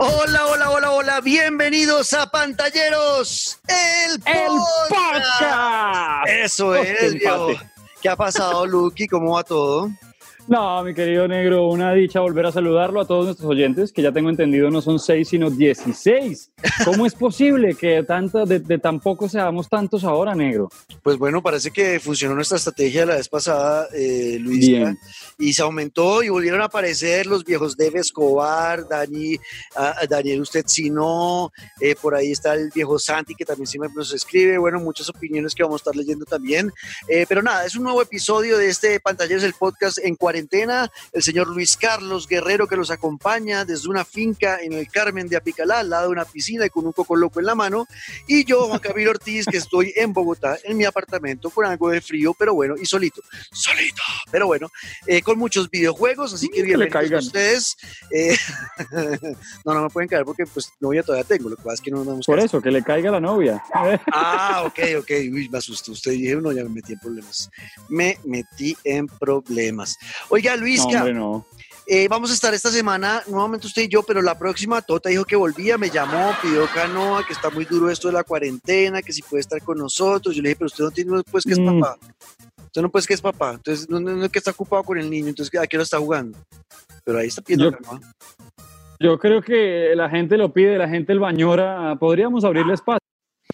Hola, hola, hola, hola. Bienvenidos a Pantalleros, el, el podcast. Eso es, viejo. ¿Qué ha pasado, Lucky? ¿Cómo va todo? No, mi querido negro, una dicha volver a saludarlo a todos nuestros oyentes, que ya tengo entendido no son seis, sino dieciséis. ¿Cómo es posible que tanto, de, de tan poco seamos tantos ahora, negro? Pues bueno, parece que funcionó nuestra estrategia la vez pasada, eh, Luis. Y se aumentó y volvieron a aparecer los viejos Dave Escobar, Dani, Daniel Usted Si No, eh, por ahí está el viejo Santi que también siempre nos escribe. Bueno, muchas opiniones que vamos a estar leyendo también. Eh, pero nada, es un nuevo episodio de este Pantalleros, el podcast en 40 el señor Luis Carlos Guerrero que los acompaña desde una finca en el Carmen de Apicalá, al lado de una piscina y con un coco loco en la mano, y yo, Juan Camilo Ortiz, que estoy en Bogotá, en mi apartamento, con algo de frío, pero bueno, y solito, solito, pero bueno, eh, con muchos videojuegos, así que bienvenidos a ustedes. Eh, no, no me pueden caer porque pues novia todavía tengo, lo que pasa es que no nos Por eso, que le caiga la novia. ah, ok, ok, Uy, me asustó. Usted, dije, no, ya me metí en problemas. Me metí en problemas. Oiga, Luis, eh, vamos a estar esta semana, nuevamente usted y yo, pero la próxima Tota dijo que volvía, me llamó, pidió canoa, que está muy duro esto de la cuarentena, que si puede estar con nosotros. Yo le dije, pero usted no tiene pues que es mm. papá. Usted no puede que es papá. Entonces, no, es que está ocupado con el niño, entonces, ¿a qué hora está jugando? Pero ahí está pidiendo canoa. Yo creo que la gente lo pide, la gente lo añora. Podríamos abrirle espacio.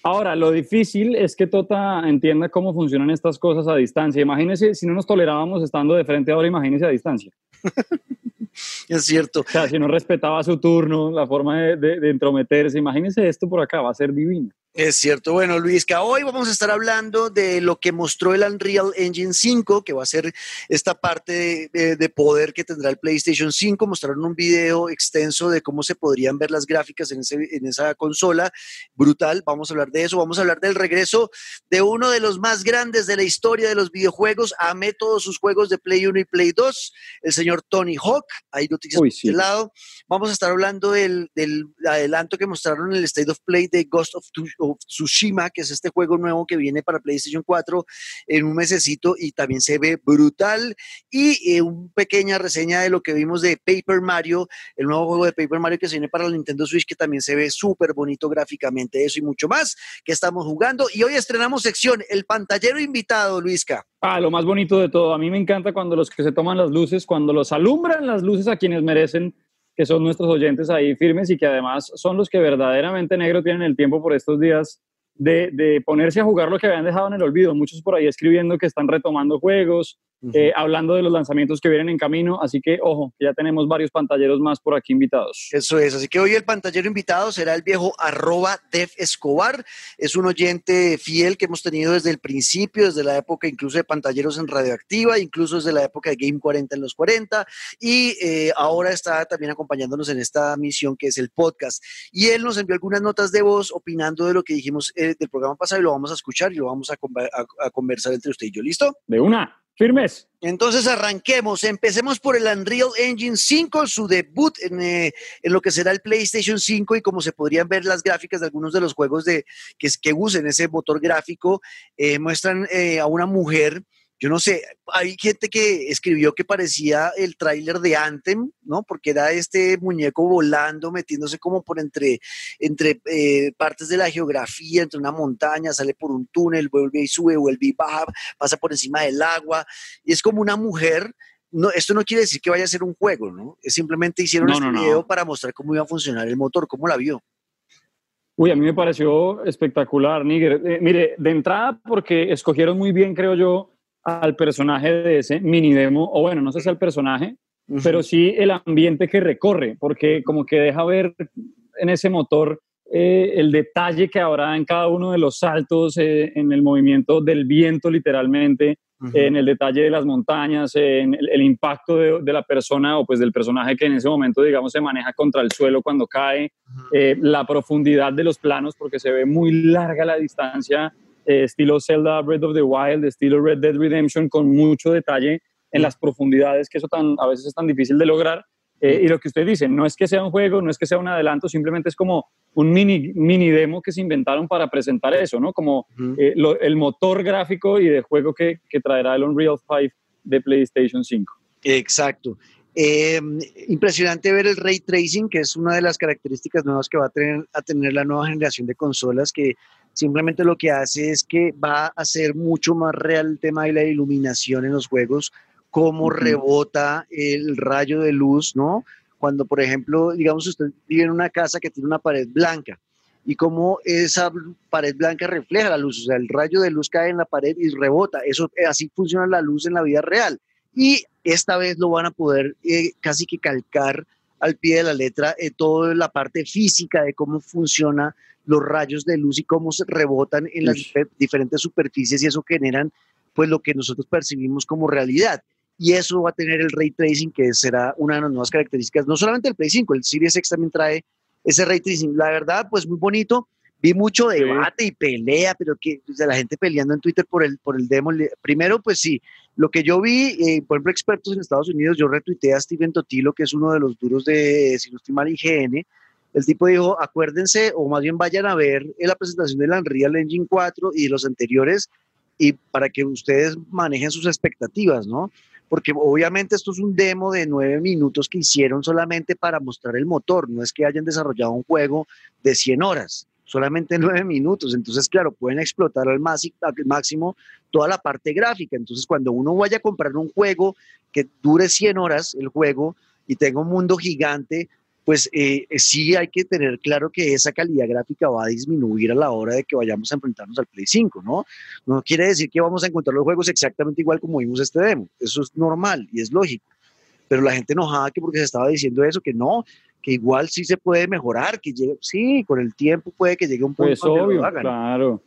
Ahora, lo difícil es que Tota entienda cómo funcionan estas cosas a distancia. Imagínese, si no nos tolerábamos estando de frente ahora, imagínese a distancia. es cierto. O sea, si no respetaba su turno, la forma de, de entrometerse, imagínese esto por acá, va a ser divino. Es cierto. Bueno, Luis, que hoy vamos a estar hablando de lo que mostró el Unreal Engine 5, que va a ser esta parte de, poder que tendrá el PlayStation 5. Mostraron un video extenso de cómo se podrían ver las gráficas en, en esa consola. Brutal. Vamos a hablar de eso. Vamos a hablar del regreso de uno de los más grandes de la historia de los videojuegos. Amé todos sus juegos de Play 1 y Play 2. El señor Tony Hawk. Ahí lo tienes sí. lado. Vamos a estar hablando del, del adelanto que mostraron en el State of Play de Ghost of Tsushima Tsushima, que es este juego nuevo que viene para PlayStation 4 en un mesecito y también se ve brutal. Y eh, una pequeña reseña de lo que vimos de Paper Mario, el nuevo juego de Paper Mario que se viene para la Nintendo Switch, que también se ve súper bonito gráficamente, eso y mucho más que estamos jugando. Y hoy estrenamos sección, el pantallero invitado, Luisca. Ah, lo más bonito de todo. A mí me encanta cuando los que se toman las luces, cuando los alumbran las luces a quienes merecen que son nuestros oyentes ahí firmes y que además son los que verdaderamente negro tienen el tiempo por estos días de, de, ponerse a jugar lo que habían dejado en el olvido. Muchos por ahí escribiendo que están retomando juegos, eh, hablando de los lanzamientos que vienen en camino. Así que, ojo, ya tenemos varios pantalleros más por aquí invitados. Eso es. Así que hoy el pantallero invitado será el viejo arroba Def Escobar. Es un oyente fiel que hemos tenido desde el principio, desde la época incluso de pantalleros en Radioactiva, incluso desde la época de Game 40 en los 40. Y eh, ahora está también acompañándonos en esta misión que es el podcast. Y él nos envió algunas notas de voz opinando de lo que dijimos eh, del programa pasado y lo vamos a escuchar y lo vamos a, a conversar entre usted y yo. ¿Listo? De una. Firmes. Entonces arranquemos, empecemos por el Unreal Engine 5, su debut en, eh, en, lo que será el PlayStation 5 y como se podrían ver las gráficas de algunos de los juegos de, que, que usen ese motor gráfico, eh, muestran eh, a una mujer yo no sé, hay gente que escribió que parecía el tráiler de Anthem, ¿no? Porque era este muñeco volando, metiéndose como por entre, entre eh, partes de la geografía, entre una montaña, sale por un túnel, vuelve y sube, vuelve y baja, pasa por encima del agua, y es como una mujer. No, esto no quiere decir que vaya a ser un juego, ¿no? Es simplemente hicieron este video para mostrar cómo iba a funcionar el motor, cómo la vio. Uy, a mí me pareció espectacular, Níger. Eh, mire, de entrada, porque escogieron muy bien, creo yo, al personaje de ese mini demo, o bueno, no sé si al personaje, pero sí el ambiente que recorre, porque como que deja ver en ese motor eh, el detalle que habrá en cada uno de los saltos, eh, en el movimiento del viento literalmente, en el detalle de las montañas, en el, impacto de, la persona o pues del personaje que en ese momento, digamos, se maneja contra el suelo cuando cae, eh, la profundidad de los planos, porque se ve muy larga la distancia eh, estilo Zelda Breath of the Wild, estilo Red Dead Redemption, con mucho detalle en las profundidades, que eso tan, a veces es tan difícil de lograr. Eh, y lo que usted dice, no es que sea un juego, no es que sea un adelanto, simplemente es como un mini, mini demo que se inventaron para presentar eso, ¿no? Como eh, el motor gráfico y de juego que, que traerá el Unreal 5 de PlayStation 5. Exacto. Eh, impresionante ver el ray tracing, que es una de las características nuevas que va a tener, a tener la nueva generación de consolas, que simplemente lo que hace es que va a hacer mucho más real el tema de la iluminación en los juegos, cómo rebota el rayo de luz, ¿no? Cuando, por ejemplo, digamos, usted vive en una casa que tiene una pared blanca y cómo esa pared blanca refleja la luz, o sea, el rayo de luz cae en la pared y rebota. Eso así funciona la luz en la vida real y esta vez lo van a poder eh, casi que calcar al pie de la letra eh, toda la parte física de cómo funciona los rayos de luz y cómo se rebotan en las diferentes superficies y eso generan pues lo que nosotros percibimos como realidad. Y eso va a tener el ray tracing, que será una de las nuevas características, no solamente el Play 5, el Series X también trae ese ray tracing. La verdad, pues muy bonito. Vi mucho debate y pelea, pero que de la gente peleando en Twitter por el, por el demo. Primero, pues sí, lo que yo vi, eh, por ejemplo, expertos en Estados Unidos, yo retuiteé a Steven Totilo, que es uno de los duros de, si no estoy mal, IGN. El tipo dijo, acuérdense, o más bien vayan a ver la presentación del Unreal Engine 4 y los anteriores, y para que ustedes manejen sus expectativas, ¿no? Porque obviamente esto es un demo de nueve minutos que hicieron solamente para mostrar el motor, no es que hayan desarrollado un juego de 100 horas solamente nueve minutos. Entonces, claro, pueden explotar al máximo toda la parte gráfica. Entonces, cuando uno vaya a comprar un juego que dure 100 horas, el juego, y tenga un mundo gigante, pues eh, sí hay que tener claro que esa calidad gráfica va a disminuir a la hora de que vayamos a enfrentarnos al Play 5, ¿no? No quiere decir que vamos a encontrar los juegos exactamente igual como vimos este demo. Eso es normal y es lógico. Pero la gente enojada que porque se estaba diciendo eso, que no, que igual sí se puede mejorar, que llegue, sí, con el tiempo puede que llegue un punto pues obvio, Claro.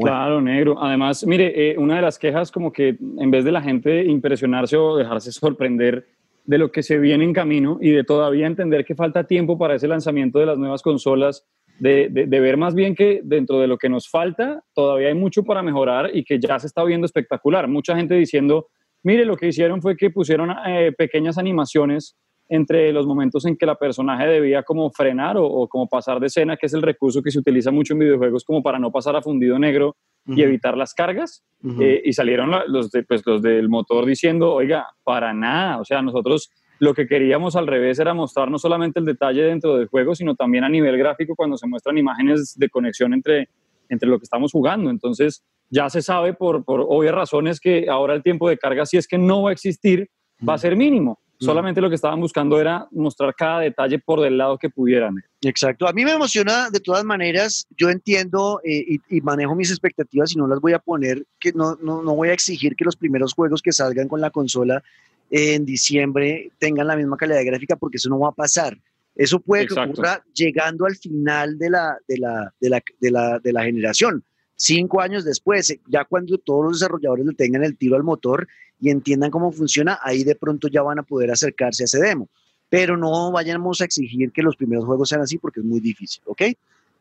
Claro, negro. Además, mire, eh, una de las quejas como que en vez de la gente impresionarse o dejarse sorprender de lo que se viene en camino y de todavía entender que falta tiempo para ese lanzamiento de las nuevas consolas, de, de, ver más bien que dentro de lo que nos falta todavía hay mucho para mejorar y que ya se está viendo espectacular. Mucha gente diciendo, mire, lo que hicieron fue que pusieron eh, pequeñas animaciones entre los momentos en que la personaje debía como frenar o, como pasar de escena, que es el recurso que se utiliza mucho en videojuegos como para no pasar a fundido negro y evitar las cargas. Eh, y salieron los, de, pues, los del motor diciendo, oiga, para nada, o sea, nosotros lo que queríamos al revés era mostrar no solamente el detalle dentro del juego, sino también a nivel gráfico cuando se muestran imágenes de conexión entre, entre lo que estamos jugando. Entonces, ya se sabe por, por obvias razones que ahora el tiempo de carga, si es que no va a existir, va a ser mínimo. Solamente lo que estaban buscando era mostrar cada detalle por del lado que pudieran. Exacto. A mí me emociona de todas maneras. Yo entiendo eh, y, manejo mis expectativas y no las voy a poner, que no, no, no, voy a exigir que los primeros juegos que salgan con la consola en diciembre tengan la misma calidad gráfica porque eso no va a pasar. Eso puede que ocurra llegando al final de la, de la, de la, de la, de la generación cinco años después, ya cuando todos los desarrolladores le tengan el tiro al motor y entiendan cómo funciona, ahí de pronto ya van a poder acercarse a ese demo. Pero no vayamos a exigir que los primeros juegos sean así porque es muy difícil, ¿ok?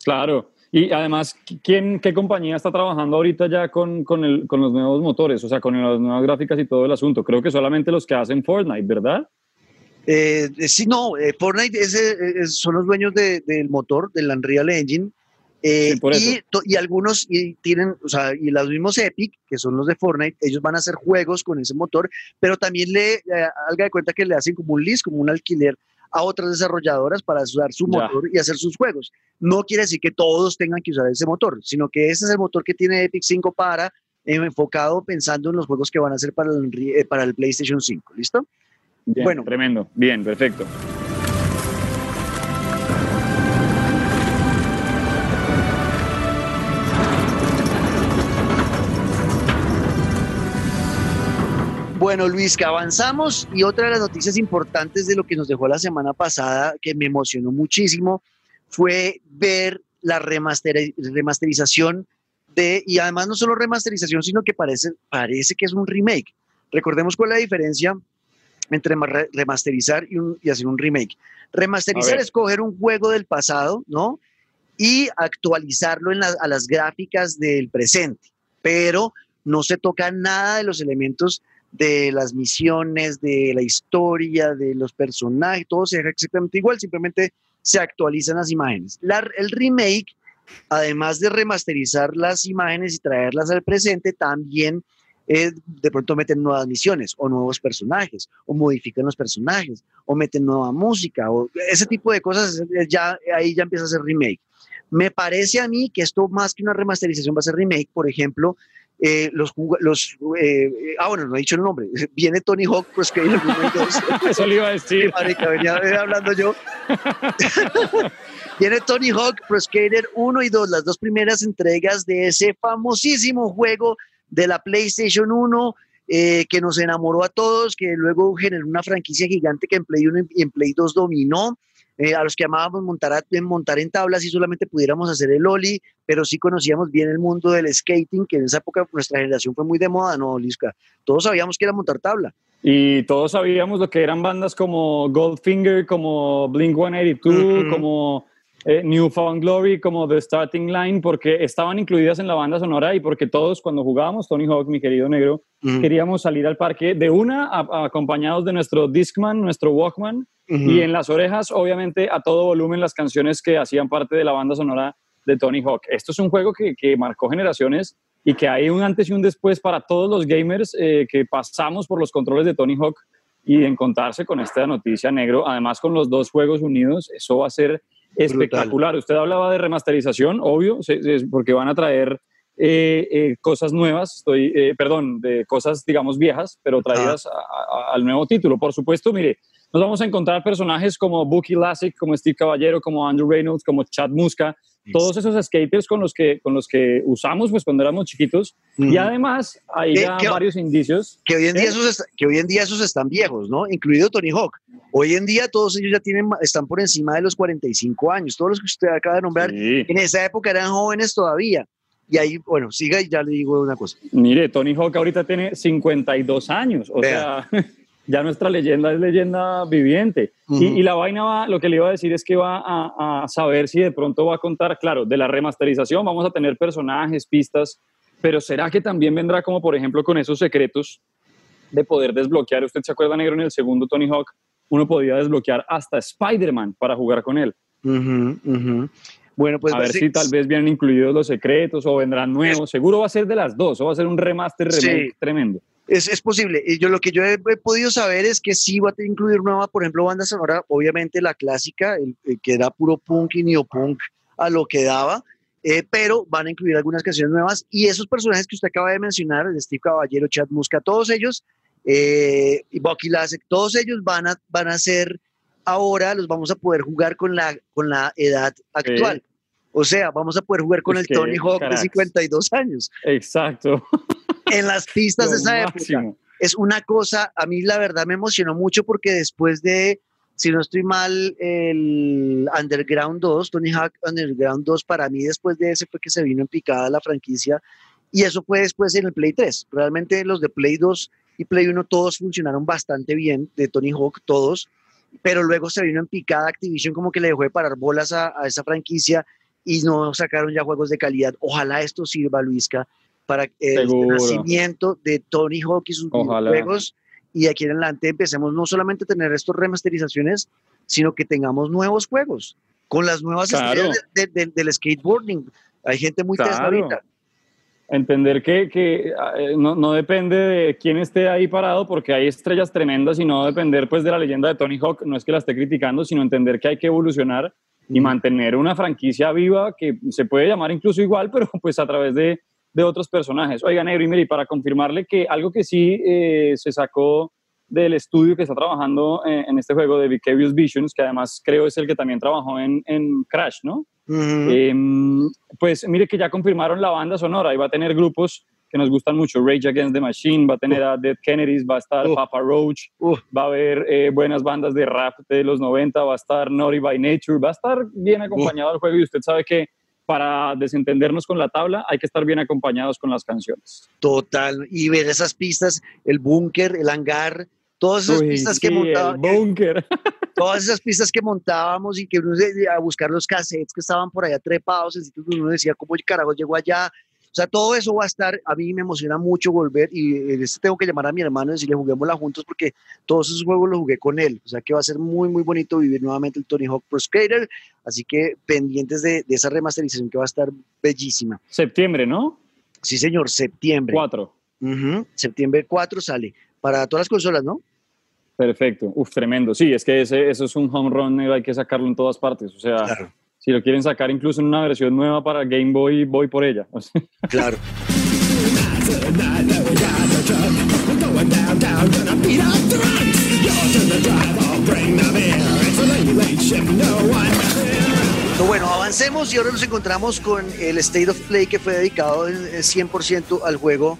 Claro. Y además, ¿quién, ¿qué compañía está trabajando ahorita ya con, con, el, con los nuevos motores? O sea, con las nuevas gráficas y todo el asunto. Creo que solamente los que hacen Fortnite, ¿verdad? Eh, sí, no, eh, Fortnite son los dueños del motor, del Unreal Engine, eh, y, algunos y tienen, o sea, y los mismos Epic, que son los de Fortnite, ellos van a hacer juegos con ese motor, pero también le eh, haga de cuenta que le hacen como un list, como un alquiler a otras desarrolladoras para usar su motor y hacer sus juegos. No quiere decir que todos tengan que usar ese motor, sino que ese es el motor que tiene Epic 5 para eh, enfocado pensando en los juegos que van a hacer para el, para el PlayStation 5. ¿Listo? bueno, tremendo. Bien, perfecto. Bueno, Luis, que avanzamos y otra de las noticias importantes de lo que nos dejó la semana pasada, que me emocionó muchísimo, fue ver la remasterización de, y además no solo remasterización, sino que parece, parece que es un remake. Recordemos cuál es la diferencia entre remasterizar y, hacer un remake. Remasterizar es coger un juego del pasado, ¿no? Y actualizarlo a las gráficas del presente, pero no se toca nada de los elementos de las misiones, de la historia, de los personajes, todo se deja exactamente igual, simplemente se actualizan las imágenes. el remake, además de remasterizar las imágenes y traerlas al presente, también eh, de pronto meten nuevas misiones o nuevos personajes o modifican los personajes o meten nueva música o ese tipo de cosas, ya, ahí ya empieza a ser remake. Me parece a mí que esto más que una remasterización va a ser remake, por ejemplo, eh, los, los eh, ah, bueno, no he dicho el nombre. Viene Tony Hawk Pro Skater 1 y 2. Eso le iba a decir. Marica, venía hablando yo. Viene Tony Hawk Pro Skater 1 y 2, las dos primeras entregas de ese famosísimo juego de la PlayStation 1 eh, que nos enamoró a todos, que luego generó una franquicia gigante que en Play 1 y en Play 2 dominó. Eh, a los que amábamos montar, en montar en tablas y solamente pudiéramos hacer el Oli, pero sí conocíamos bien el mundo del skating, que en esa época nuestra generación fue muy de moda, ¿no, Lisca? Todos sabíamos que era montar tabla. Y todos sabíamos lo que eran bandas como Goldfinger, como Blink 182, como eh, Newfound Glory, como The Starting Line, porque estaban incluidas en la banda sonora y porque todos cuando jugábamos Tony Hawk, mi querido negro, queríamos salir al parque de una acompañados de nuestro Discman, nuestro Walkman, y en las orejas, obviamente, a todo volumen las canciones que hacían parte de la banda sonora de Tony Hawk. Esto es un juego que, que marcó generaciones y que hay un antes y un después para todos los gamers eh, que pasamos por los controles de Tony Hawk y encontrarse con esta noticia negro, además con los dos juegos unidos, eso va a ser espectacular. Usted hablaba de remasterización, obvio, porque van a traer eh, eh, cosas nuevas, estoy, perdón, de cosas, digamos, viejas, pero traídas al nuevo título. Por supuesto, mire, nos vamos a encontrar personajes como Bucky Lassick, como Steve Caballero, como Andrew Reynolds, como Chad Muska, todos esos skaters con los que, con los que usamos pues, cuando éramos chiquitos. Y además hay ya varios indicios. Que hoy, en día ¿Eh? esos que hoy en día esos están viejos, ¿no? Incluido Tony Hawk. Hoy en día todos ellos ya tienen, están por encima de los 45 años. Todos los que usted acaba de nombrar, en esa época eran jóvenes todavía. Y ahí, bueno, siga y ya le digo una cosa. Mire, Tony Hawk ahorita tiene 52 años. O sea, ya nuestra leyenda es leyenda viviente. y, la vaina va, lo que le iba a decir es que va a, saber si de pronto va a contar, claro, de la remasterización vamos a tener personajes, pistas, pero ¿será que también vendrá como por ejemplo con esos secretos de poder desbloquear? ¿Usted se acuerda, negro, en el segundo Tony Hawk? Uno podía desbloquear hasta Spider-Man para jugar con él. Bueno, pues a ver si tal vez vienen incluidos los secretos o vendrán nuevos. Seguro va a ser de las dos, o va a ser un remaster tremendo. Es, es, posible. Y yo lo que yo he, podido saber es que sí va a incluir nueva, por ejemplo, banda sonora, obviamente la clásica, el, que era puro punk y neopunk a lo que daba, eh, pero van a incluir algunas canciones nuevas y esos personajes que usted acaba de mencionar, Steve Caballero, Chad Muska, todos ellos, eh, y Bucky Lasek, todos ellos van a, van a ser ahora, los vamos a poder jugar con la, con la edad actual. O sea, vamos a poder jugar con el Tony Hawk de 52 años. Exacto. en las pistas de esa época. Es una cosa, a mí la verdad me emocionó mucho porque después de, si no estoy mal, el Underground 2, Tony Hawk Underground 2, para mí después de ese fue que se vino en picada la franquicia y eso fue después en el Play 3. Realmente los de Play 2 y Play 1 todos funcionaron bastante bien, de Tony Hawk todos, pero luego se vino en picada Activision como que le dejó de parar bolas a, a esa franquicia y no sacaron ya juegos de calidad. Ojalá esto sirva, Luisca, para el nacimiento de Tony Hawk y sus juegos y aquí en adelante empecemos no solamente a tener estas remasterizaciones, sino que tengamos nuevos juegos con las nuevas estrellas del skateboarding. Hay gente muy claro. ahorita. Entender que, que eh, no, no, depende de quién esté ahí parado, porque hay estrellas tremendas y no depender pues de la leyenda de Tony Hawk, no es que la esté criticando, sino entender que hay que evolucionar y mantener una franquicia viva que se puede llamar incluso igual, pero pues a través de, de otros personajes. Oiga, Negro, y para confirmarle que algo que sí eh, se sacó del estudio que está trabajando eh, en este juego de Vicarious Visions, que además creo es el que también trabajó en, en Crash, ¿no? Em, pues mire que ya confirmaron la banda sonora y va a tener grupos que nos gustan mucho, Rage Against the Machine, va a tener a Dead Kennedys, va a estar Papa Roach, va a haber eh, buenas bandas de rap de los 90, va a estar Naughty by Nature, va a estar bien acompañado el juego y usted sabe que para desentendernos con la tabla, hay que estar bien acompañados con las canciones. Total, y ver esas pistas, el búnker, el hangar, todas esas pistas que montábamos. búnker. Todas esas pistas que montábamos y que uno a buscar los cassettes que estaban por allá trepados, uno decía, ¿cómo el carajo llegó allá? O sea, todo eso va a estar, a mí me emociona mucho volver y este tengo que llamar a mi hermano y decirle juguémosla juntos porque todos esos juegos los jugué con él. O sea, que va a ser muy, muy bonito vivir nuevamente el Tony Hawk Pro Skater. Así que pendientes de, esa remasterización que va a estar bellísima. Septiembre, ¿no? Sí, señor, septiembre. Cuatro. Septiembre 4 sale para todas las consolas, ¿no? Perfecto, uf, tremendo. Sí, es que ese, eso es un home run, hay que sacarlo en todas partes. O sea, si lo quieren sacar incluso en una versión nueva para Game Boy, voy por ella. Claro. Bueno, avancemos y ahora nos encontramos con el State of Play que fue dedicado 100% al juego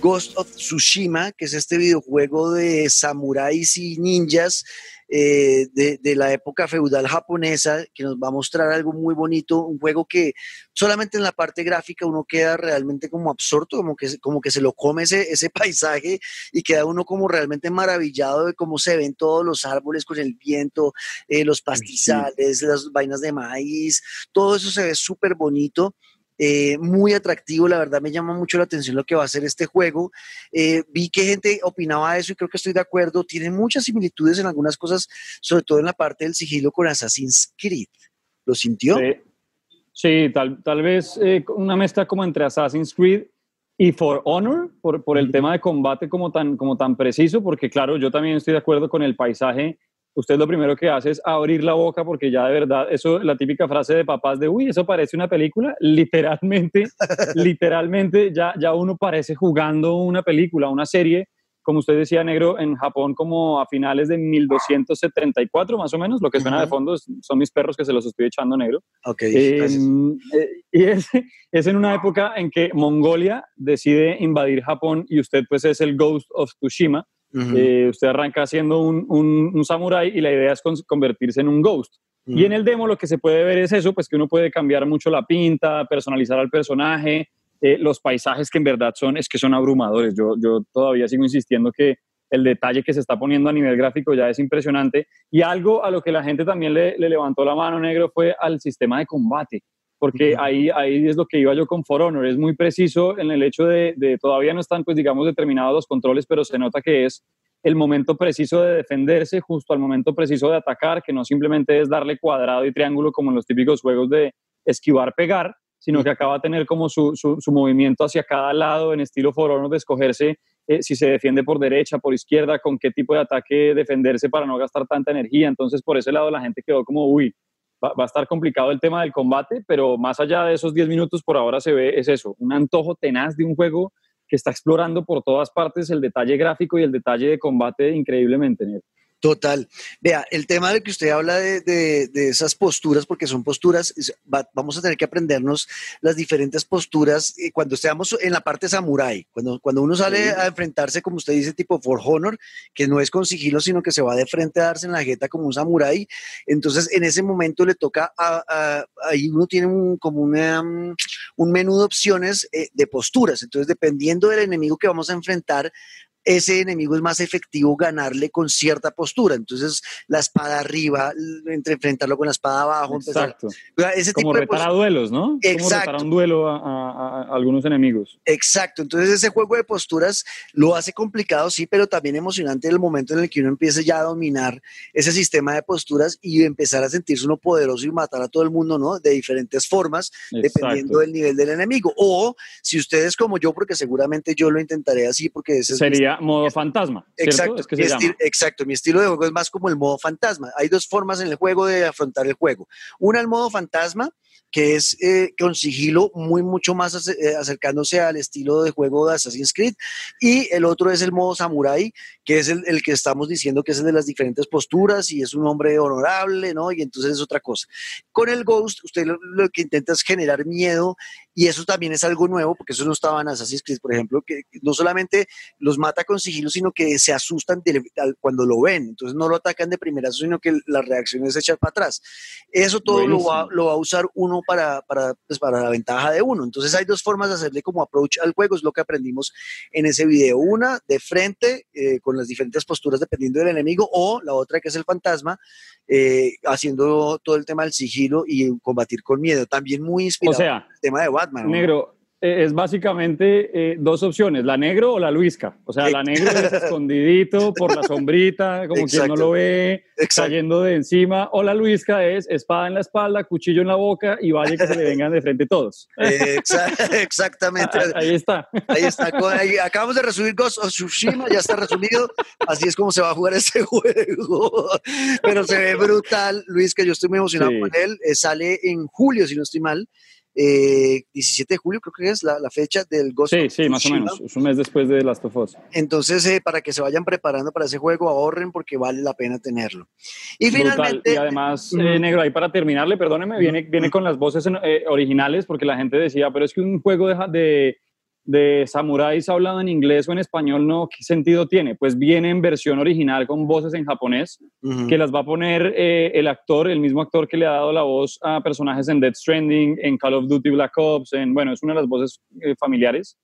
Ghost of Tsushima, que es este videojuego de samuráis y ninjas eh, de, la época feudal japonesa, que nos va a mostrar algo muy bonito, un juego que solamente en la parte gráfica uno queda realmente como absorto, como que, como que se lo come ese, ese paisaje y queda uno como realmente maravillado de cómo se ven todos los árboles con el viento, eh, los pastizales, las vainas de maíz, todo eso se ve súper bonito. Eh, muy atractivo, la verdad me llama mucho la atención lo que va a ser este juego. Eh, vi que gente opinaba eso y creo que estoy de acuerdo. Tiene muchas similitudes en algunas cosas, sobre todo en la parte del sigilo con Assassin's Creed. ¿Lo sintió? Sí, tal, tal, vez eh, una mezcla como entre Assassin's Creed y For Honor, por, por el tema de combate como tan, como tan preciso, porque claro, yo también estoy de acuerdo con el paisaje usted lo primero que hace es abrir la boca porque ya de verdad, eso, la típica frase de papás de, uy, eso parece una película, literalmente, literalmente ya, ya uno parece jugando una película, una serie, como usted decía, negro, en Japón como a finales de 1274 más o menos, lo que suena de fondo son mis perros que se los estoy echando negro. Ok, eh, y es, es en una época en que Mongolia decide invadir Japón y usted pues es el Ghost of Tsushima, eh, usted arranca siendo un, un, samurái y la idea es convertirse en un ghost. Y en el demo lo que se puede ver es eso, pues que uno puede cambiar mucho la pinta, personalizar al personaje, eh, los paisajes que en verdad son, es que son abrumadores. Yo, yo todavía sigo insistiendo que el detalle que se está poniendo a nivel gráfico ya es impresionante. Y algo a lo que la gente también le, le levantó la mano negro fue al sistema de combate porque ahí, ahí es lo que iba yo con For Honor, es muy preciso en el hecho de, de, todavía no están, pues digamos, determinados los controles, pero se nota que es el momento preciso de defenderse justo al momento preciso de atacar, que no simplemente es darle cuadrado y triángulo como en los típicos juegos de esquivar, pegar, sino que acaba de tener como su, su, movimiento hacia cada lado en estilo For Honor de escogerse eh, si se defiende por derecha, por izquierda, con qué tipo de ataque defenderse para no gastar tanta energía. Entonces, por ese lado la gente quedó como, uy, va, a estar complicado el tema del combate, pero más allá de esos 10 minutos por ahora se ve, es eso, un antojo tenaz de un juego que está explorando por todas partes el detalle gráfico y el detalle de combate increíblemente. Total. Vea, el tema de que usted habla de, de, esas posturas, porque son posturas, vamos a tener que aprendernos las diferentes posturas cuando estemos en la parte samurai, cuando, cuando uno sale a enfrentarse, como usted dice, tipo For Honor, que no es con sigilo, sino que se va de frente a darse en la jeta como un samurai, entonces en ese momento le toca, a, ahí uno tiene un, como una, un menú de opciones eh, de posturas, entonces dependiendo del enemigo que vamos a enfrentar, ese enemigo es más efectivo ganarle con cierta postura. Entonces, la espada arriba, entre enfrentarlo con la espada abajo. Exacto. ese Como retar a duelos, ¿no? Exacto. Como retar un duelo a, algunos enemigos. Exacto. Entonces, ese juego de posturas lo hace complicado, sí, pero también emocionante el momento en el que uno empiece ya a dominar ese sistema de posturas y empezar a sentirse uno poderoso y matar a todo el mundo, ¿no? De diferentes formas, dependiendo del nivel del enemigo. O si ustedes como yo, porque seguramente yo lo intentaré así, porque ese sería modo fantasma. Exacto, mi exacto. Mi estilo de juego es más como el modo fantasma. Hay dos formas en el juego de afrontar el juego. Una, el modo fantasma, que es eh, con sigilo muy mucho más eh, acercándose al estilo de juego de Assassin's Creed y el otro es el modo samurai que es el, que estamos diciendo que es el de las diferentes posturas y es un hombre honorable, ¿no? Y entonces es otra cosa. Con el Ghost usted lo, que intenta es generar miedo y eso también es algo nuevo porque eso no estaba en Assassin's Creed, por ejemplo, que no solamente los mata con sigilo, sino que se asustan cuando lo ven, entonces no lo atacan de primera, sino que la reacción es echar para atrás. Eso todo lo va, lo va a usar uno para, para, pues para la ventaja de uno. Entonces hay dos formas de hacerle como approach al juego, es lo que aprendimos en ese video. Una, de frente, eh, con las diferentes posturas dependiendo del enemigo, o la otra que es el fantasma, eh, haciendo todo el tema del sigilo y combatir con miedo. También muy inspirado o sea, el tema de Batman. Negro, eh, es básicamente eh, dos opciones, la negro o la luisca. O sea, la negro es escondidito por la sombrita, como quien no lo ve, cayendo de encima, o la luisca es espada en la espalda, cuchillo en la boca y vaya que se le vengan de frente todos. exactamente. Ahí está. Ahí está. acabamos de resumir Ghost of Tsushima, ya está resumido. Así es como se va a jugar este juego. Pero se ve brutal, Luis, que yo estoy muy emocionado con él. Eh, sale en julio, si no estoy mal. 17 eh, de julio creo que es la, fecha del Ghost Sí, sí, más o menos, es un mes después de Last of Us. Entonces, eh, para que se vayan preparando para ese juego, ahorren porque vale la pena tenerlo. Y finalmente... Y además, eh, Negro, ahí para terminarle, perdóneme, viene, viene con las voces originales porque la gente decía, pero es que un juego de, de de samuráis hablado en inglés o en español, no, ¿qué sentido tiene? Pues viene en versión original con voces en japonés, que las va a poner eh, el actor, el mismo actor que le ha dado la voz a personajes en Death Stranding, en Call of Duty Black Ops, en, bueno, es una de las voces eh, familiares.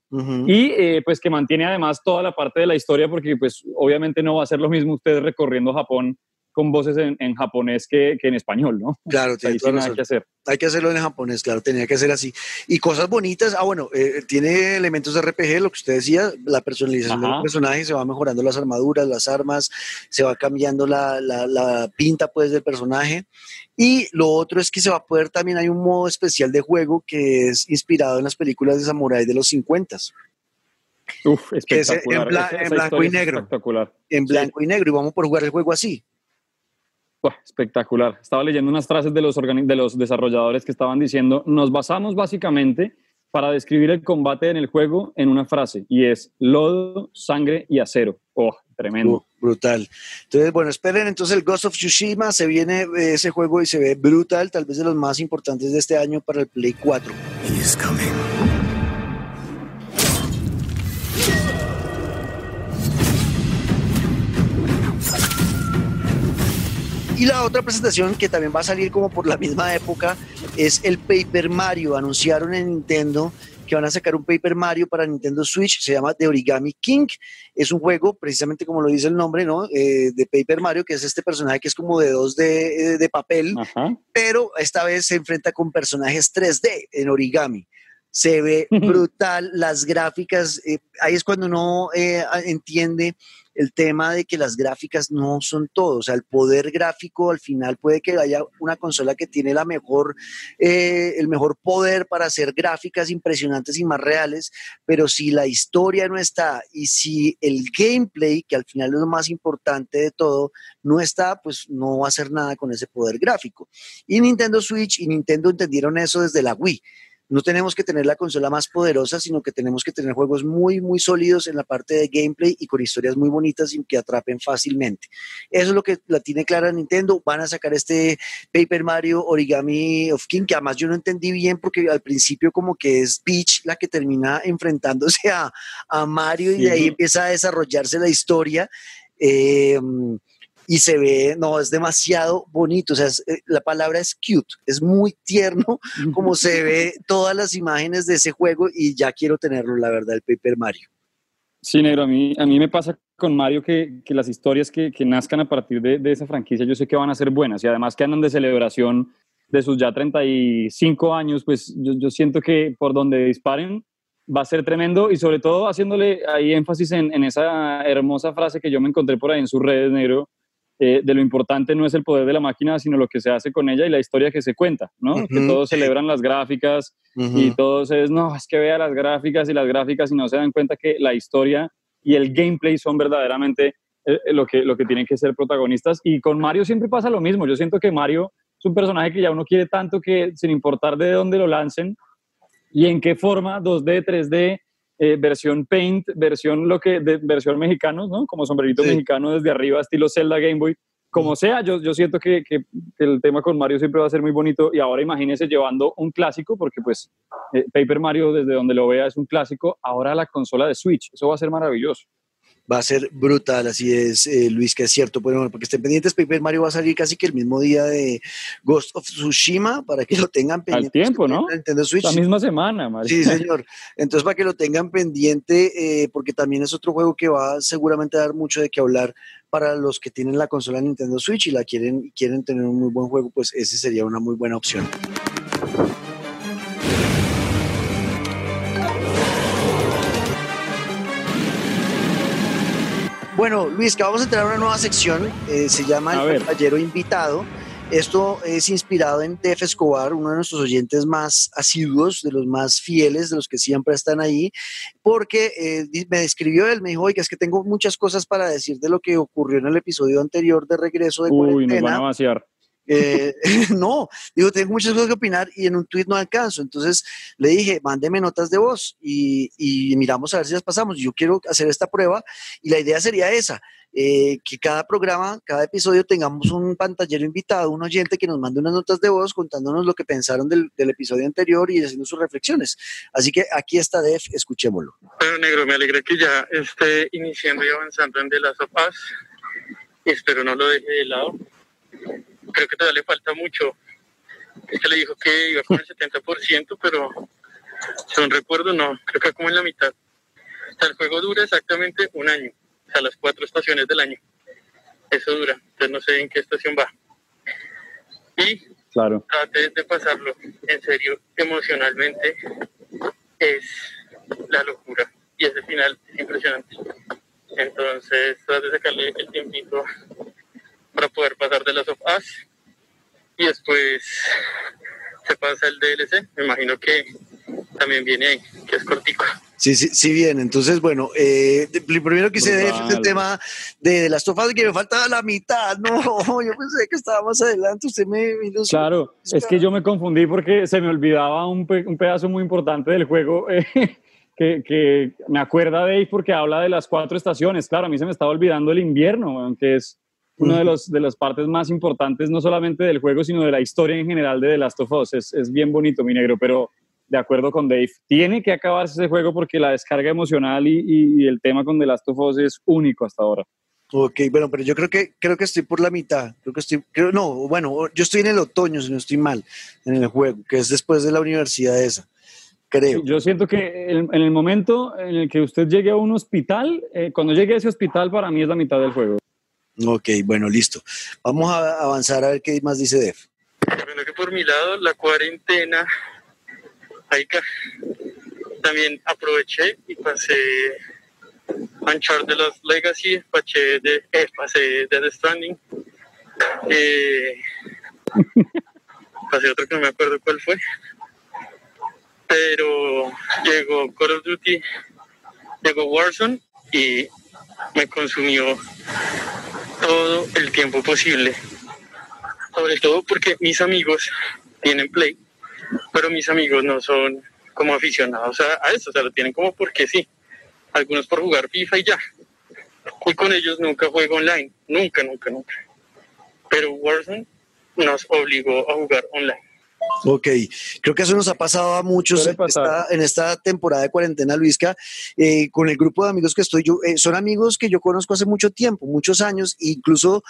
Y eh, pues que mantiene además toda la parte de la historia, porque pues obviamente no va a ser lo mismo ustedes recorriendo Japón con voces en, japonés que, en español, ¿no? Claro, tiene que hacer. Hay que hacerlo en japonés, claro, tenía que ser así. Y cosas bonitas, ah, bueno, eh, tiene elementos de RPG, lo que usted decía, la personalización del personaje, se va mejorando las armaduras, las armas, se va cambiando la, la, pinta, pues, del personaje. Y lo otro es que se va a poder, también hay un modo especial de juego que es inspirado en las películas de Samurai de los 50. Uf, espectacular. Que es en, blanco y negro. Espectacular. En blanco y negro, y vamos por jugar el juego así espectacular. Estaba leyendo unas frases de los, de los desarrolladores que estaban diciendo, nos basamos básicamente para describir el combate en el juego en una frase y es lodo, sangre y acero. Oh, tremendo. Uh, brutal. Entonces, bueno, esperen entonces el Ghost of Tsushima, se viene eh, ese juego y se ve brutal, tal vez de los más importantes de este año para el Play 4. Y la otra presentación que también va a salir como por la misma época es el Paper Mario. Anunciaron en Nintendo que van a sacar un Paper Mario para Nintendo Switch, se llama The Origami King. Es un juego, precisamente como lo dice el nombre, ¿no? Eh, de Paper Mario, que es este personaje que es como de dos de, de papel, pero esta vez se enfrenta con personajes 3D en origami se ve brutal, las gráficas, eh, ahí es cuando uno eh, entiende el tema de que las gráficas no son todo, o sea, el poder gráfico al final puede que haya una consola que tiene la mejor, eh, el mejor poder para hacer gráficas impresionantes y más reales, pero si la historia no está y si el gameplay, que al final es lo más importante de todo, no está, pues no va a hacer nada con ese poder gráfico. Y Nintendo Switch y Nintendo entendieron eso desde la Wii no tenemos que tener la consola más poderosa, sino que tenemos que tener juegos muy, muy sólidos en la parte de gameplay y con historias muy bonitas y que atrapen fácilmente. Eso es lo que la tiene clara Nintendo. Van a sacar este Paper Mario Origami of King, que además yo no entendí bien porque al principio como que es Peach la que termina enfrentándose a, Mario y de ahí empieza a desarrollarse la historia. Eh, y se ve, no, es demasiado bonito, o sea, eh, la palabra es cute, es muy tierno como se ve todas las imágenes de ese juego y ya quiero tenerlo, la verdad, el Paper Mario. Sí, negro, a mí, a mí me pasa con Mario que, que las historias que, que, nazcan a partir de, de, esa franquicia yo sé que van a ser buenas y además que andan de celebración de sus ya 35 años, pues yo, yo siento que por donde disparen va a ser tremendo y sobre todo haciéndole ahí énfasis en, en, esa hermosa frase que yo me encontré por ahí en sus redes, negro, eh, de lo importante no es el poder de la máquina, sino lo que se hace con ella y la historia que se cuenta, ¿no? Que todos celebran las gráficas y todos es, no, es que vea las gráficas y las gráficas y no se dan cuenta que la historia y el gameplay son verdaderamente eh, eh, lo, que, lo que tienen que ser protagonistas. Y con Mario siempre pasa lo mismo. Yo siento que Mario es un personaje que ya uno quiere tanto que sin importar de dónde lo lancen y en qué forma, 2D, 3D, eh, versión Paint, versión lo que de, versión mexicano, ¿no? Como sombrerito mexicano desde arriba, estilo Zelda Game Boy. Como sea, yo, yo siento que, que, el tema con Mario siempre va a ser muy bonito y ahora imagínese llevando un clásico, porque pues eh, Paper Mario desde donde lo vea es un clásico, ahora la consola de Switch, eso va a ser maravilloso va a ser brutal, así es, eh, Luis, que es cierto, bueno, porque estén pendientes, Paper Mario va a salir casi que el mismo día de Ghost of Tsushima, para que lo tengan pendiente. Al tiempo, ¿no? La misma semana, Mario. Sí, señor. Entonces, para que lo tengan pendiente, eh, porque también es otro juego que va seguramente a dar mucho de qué hablar para los que tienen la consola Nintendo Switch y la quieren, quieren tener un muy buen juego, pues ese sería una muy buena opción. Bueno, Luis, que vamos a entrar a una nueva sección, eh, se llama El Caballero Invitado. Esto es inspirado en Def Escobar, uno de nuestros oyentes más asiduos, de los más fieles, de los que siempre están ahí, porque eh, me describió él, me dijo, oiga, es que tengo muchas cosas para decir de lo que ocurrió en el episodio anterior de Regreso de Uy, nos van a vaciar. Eh, no, digo, tengo muchas cosas que opinar y en un tweet no alcanzo. Entonces le dije, mándeme notas de voz y, miramos a ver si las pasamos. Yo quiero hacer esta prueba y la idea sería esa, eh, que cada programa, cada episodio tengamos un pantallero invitado, un oyente que nos mande unas notas de voz contándonos lo que pensaron del, episodio anterior y haciendo sus reflexiones. Así que aquí está Def, escuchémoslo. Bueno, negro, me alegra que ya esté iniciando y avanzando en The Last of Us. Espero no lo deje de lado creo que todavía le falta mucho. Este le dijo que iba con el 70%, pero son recuerdo, no, creo que como en la mitad. O sea, el juego dura exactamente un año, o sea, las cuatro estaciones del año. Eso dura, entonces no sé en qué estación va. Y claro. trate de pasarlo en serio, emocionalmente, es la locura. Y ese final es impresionante. Entonces, trate de sacarle el tiempito para poder pasar de las of Us y después se pasa el DLC. Me imagino que también viene ahí, que es cortico. Sí, sí, sí, bien. Entonces, bueno, eh, primero quise decir el tema de, las tofas que me faltaba la mitad. No, yo pensé que estaba más adelante. Usted me vino. Claro, es que yo me confundí porque se me olvidaba un, un pedazo muy importante del juego. Eh, que, que, me acuerda Dave porque habla de las cuatro estaciones. Claro, a mí se me estaba olvidando el invierno, aunque es una de, los, de las partes más importantes, no solamente del juego, sino de la historia en general de The Last of Us. Es, es bien bonito, mi negro, pero de acuerdo con Dave, tiene que acabarse ese juego porque la descarga emocional y, y, el tema con The Last of Us es único hasta ahora. Ok, bueno, pero yo creo que creo que estoy por la mitad. Creo que estoy, creo, no, bueno, yo estoy en el otoño, si no estoy mal, en el juego, que es después de la universidad esa. Creo. Yo siento que en el momento en el que usted llegue a un hospital, eh, cuando llegue a ese hospital, para mí es la mitad del juego. Ok, bueno, listo. Vamos a avanzar a ver qué más dice Def. Por mi lado, la cuarentena, ahí también aproveché y pasé Uncharted de los Legacy, pasé de, eh, pasé Stranding, eh, pasé otro que no me acuerdo cuál fue, pero llegó Call of Duty, llegó Warzone y me consumió todo el tiempo posible. Sobre todo porque mis amigos tienen Play, pero mis amigos no son como aficionados a, eso, o sea, lo tienen como porque sí. Algunos por jugar FIFA y ya. Y con ellos nunca juego online, nunca, nunca, nunca. Pero Warzone nos obligó a jugar online. Ok, creo que eso nos ha pasado a muchos en esta, temporada de cuarentena, Luisca, eh, con el grupo de amigos que estoy yo, eh, son amigos que yo conozco hace mucho tiempo, muchos años, e incluso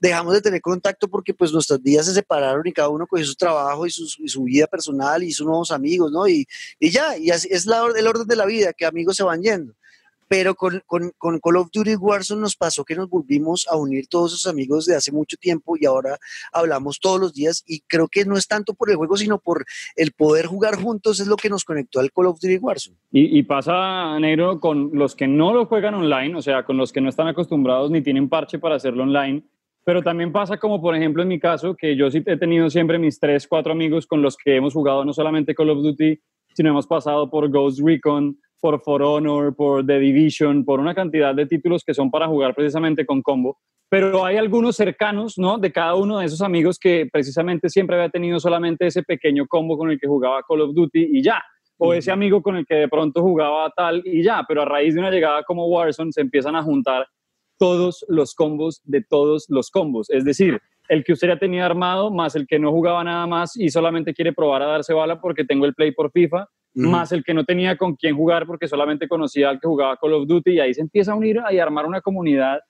dejamos de tener contacto porque pues nuestras vidas se separaron y cada uno cogió su trabajo y su, vida personal y sus nuevos amigos, ¿no? Y, y ya, y así es la, el orden de la vida, que amigos se van yendo pero con, con, con, Call of Duty Warzone nos pasó que nos volvimos a unir todos esos amigos de hace mucho tiempo y ahora hablamos todos los días y creo que no es tanto por el juego, sino por el poder jugar juntos es lo que nos conectó al Call of Duty Warzone. Y, y pasa, Negro, con los que no lo juegan online, o sea, con los que no están acostumbrados ni tienen parche para hacerlo online, pero también pasa como por ejemplo en mi caso, que yo sí he tenido siempre mis tres, cuatro amigos con los que hemos jugado no solamente Call of Duty, sino hemos pasado por Ghost Recon, por For Honor, por The Division, por una cantidad de títulos que son para jugar precisamente con combo. Pero hay algunos cercanos, ¿no? De cada uno de esos amigos que precisamente siempre había tenido solamente ese pequeño combo con el que jugaba Call of Duty y ya. O ese amigo con el que de pronto jugaba tal y ya. Pero a raíz de una llegada como Warzone se empiezan a juntar todos los combos de todos los combos. Es decir, el que usted ya tenía armado, más el que no jugaba nada más y solamente quiere probar a darse bala porque tengo el play por FIFA, más el que no tenía con quién jugar porque solamente conocía al que jugaba Call of Duty y ahí se empieza a unir y a armar una comunidad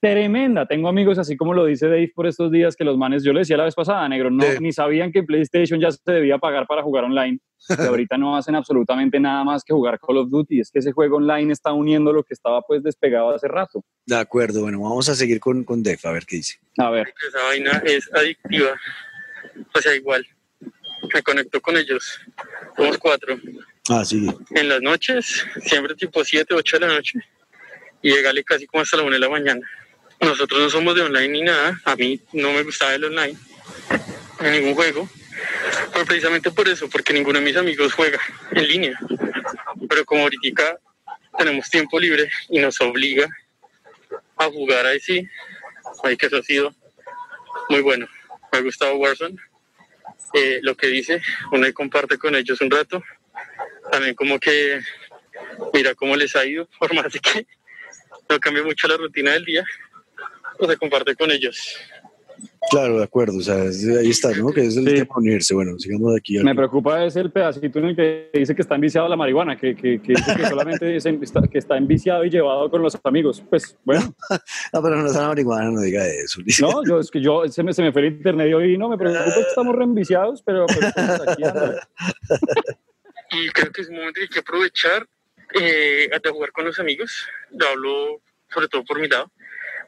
tremenda. Tengo amigos, así como lo dice Dave por estos días, que los manes, yo le decía la vez pasada, negro, no, ni sabían que PlayStation ya se debía pagar para jugar online. que ahorita no hacen absolutamente nada más que jugar Call of Duty. Es que ese juego online está uniendo lo que estaba pues despegado hace rato. De acuerdo, bueno, vamos a seguir con, con Def, a ver qué dice. A ver. Esa vaina es adictiva. O sea, igual, me conecto con ellos. Somos cuatro. Ah, sí. En las noches, siempre tipo 7, 8 de la noche. y llegale casi como hasta la una de la mañana. Nosotros no somos de online ni nada, a mí no me gustaba el online en ningún juego, pero precisamente por eso, porque ninguno de mis amigos juega en línea. Pero como ahorita tenemos tiempo libre y nos obliga a jugar ahí sí, ahí que eso ha sido muy bueno. Me ha gustado Warzone. Eh, lo que dice, uno comparte con ellos un rato. También como que mira cómo les ha ido, por más de que no cambie mucho la rutina del día, pues se comparte con ellos. Claro, de acuerdo, o sea, ahí está, ¿no? Que es el tema de unirse. Bueno, sigamos de aquí. Me preocupa es el pedacito en el que dice que está enviciado la marihuana, que, que, que dice que solamente está, que está enviciado y llevado con los amigos. Pues, bueno. no, pero no es la marihuana, no diga eso. No, yo, es que yo, se me, se me fue el internet y hoy no, me preocupa que estamos reenviciados, pero, pero pues, aquí Y creo que es un momento que hay que aprovechar eh, jugar con los amigos. Lo hablo sobre todo por mi lado,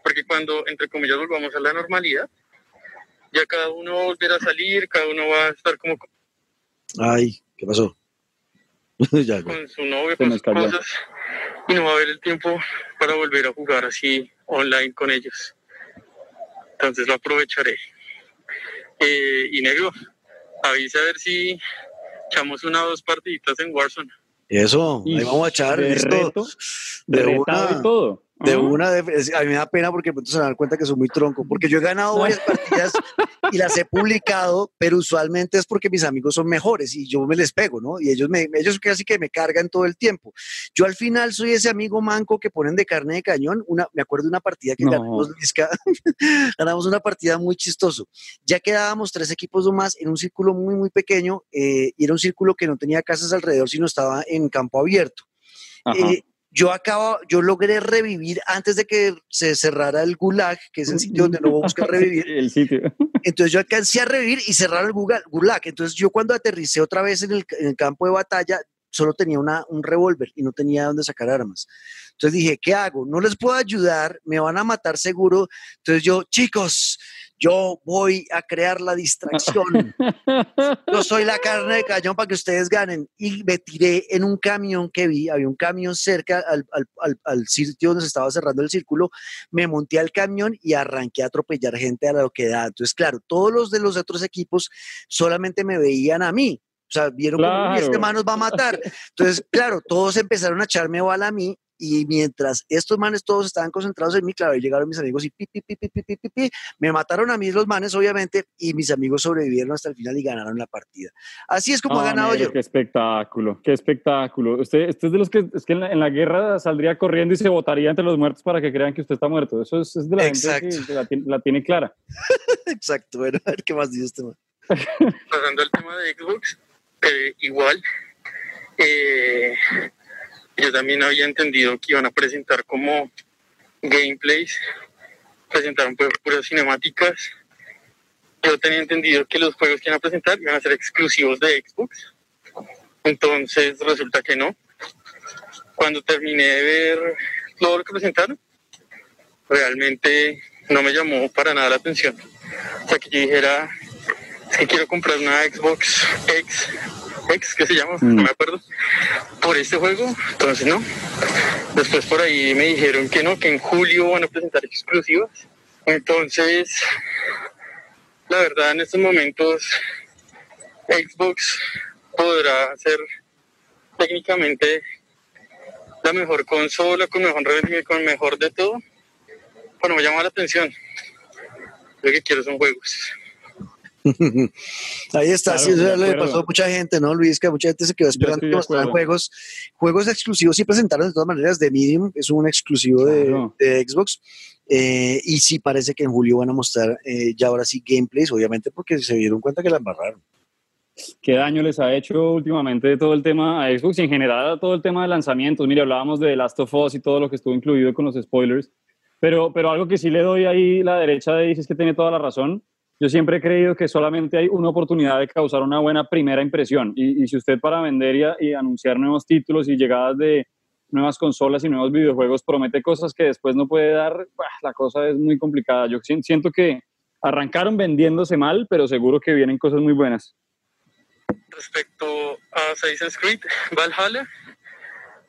porque cuando, entre comillas, volvamos a la normalidad, ya cada uno va a volver a salir, cada uno va a estar como... Ay, ¿qué pasó? ya, con su novio, con sus cosas, y no va a haber el tiempo para volver a jugar así online con ellos. Entonces lo aprovecharé. Eh, y negro, avisa a ver si echamos una o dos partiditas en Warzone. Eso, ahí vamos a echar de Reto, de, una, y todo. De una, a mí me da pena porque se dan cuenta que soy muy tronco, porque yo he ganado varias partidas y las he publicado, pero usualmente es porque mis amigos son mejores y yo me les pego, ¿no? Y ellos, me, ellos casi que me cargan todo el tiempo. Yo al final soy ese amigo manco que ponen de carne de cañón. Una, me acuerdo de una partida que ganamos, ganamos una partida muy chistoso. Ya quedábamos tres equipos o más en un círculo muy, muy pequeño eh, y era un círculo que no tenía casas alrededor, sino estaba en campo abierto. Eh, yo acabo, yo logré revivir antes de que se cerrara el Gulag, que es el sitio donde no buscar revivir. el sitio. Entonces yo alcancé a revivir y cerrar el Gulag. Entonces yo cuando aterricé otra vez en el, en el campo de batalla, solo tenía una, un revólver y no tenía dónde sacar armas. Entonces dije, ¿qué hago? No les puedo ayudar, me van a matar seguro. Entonces yo, chicos, yo voy a crear la distracción. Yo soy la carne de cañón para que ustedes ganen. Y me tiré en un camión que vi, había un camión cerca al, al, al, sitio donde se estaba cerrando el círculo, me monté al camión y arranqué a atropellar gente a lo que da. Entonces, claro, todos los de los otros equipos solamente me veían a mí. O sea, vieron como este man nos va a matar. Entonces, claro, todos empezaron a echarme bala a mí y mientras estos manes todos estaban concentrados en mí, claro, llegaron mis amigos y pi, pi, pi, pi, pi, pi, pi, me mataron a mí los manes, obviamente, y mis amigos sobrevivieron hasta el final y ganaron la partida. Así es como he ganado yo. Qué espectáculo, qué espectáculo. Usted, usted es de los que, es que en la, guerra saldría corriendo y se votaría entre los muertos para que crean que usted está muerto. Eso es, de la gente que la, tiene clara. Exacto, bueno, a ver qué más dice este man. Pasando al tema de Xbox, eh, igual. Eh, yo también había entendido que iban a presentar como gameplays, presentaron pues puras cinemáticas. Yo tenía entendido que los juegos que iban a presentar iban a ser exclusivos de Xbox. Entonces resulta que no. Cuando terminé de ver todo lo que presentaron, realmente no me llamó para nada la atención. O sea, que yo dijera, es que quiero comprar una Xbox X X, que se llama, no mm. me acuerdo, por este juego, entonces no. Después por ahí me dijeron que no, que en julio van a presentar exclusivas. Entonces, la verdad en estos momentos Xbox podrá ser técnicamente la mejor consola, con mejor con mejor de todo. Bueno, me llama la atención. Lo que quiero son juegos. Ahí está, sí, eso le pasó a mucha gente, ¿no, Luis? Que mucha gente se quedó esperando que mostraran juegos, juegos exclusivos y presentaron de todas maneras de Medium, es un exclusivo de, Xbox. Eh, y sí parece que en julio van a mostrar eh, ya ahora sí gameplays, obviamente porque se dieron cuenta que la embarraron. ¿Qué daño les ha hecho últimamente todo el tema a Xbox y en general todo el tema de lanzamientos? Mire, hablábamos de Last of Us y todo lo que estuvo incluido con los spoilers, pero, pero algo que sí le doy ahí la derecha de dice es que tiene toda la razón yo siempre he creído que solamente hay una oportunidad de causar una buena primera impresión. Y, si usted para vender y, anunciar nuevos títulos y llegadas de nuevas consolas y nuevos videojuegos promete cosas que después no puede dar, la cosa es muy complicada. Yo siento que arrancaron vendiéndose mal, pero seguro que vienen cosas muy buenas. Respecto a Assassin's Creed Valhalla,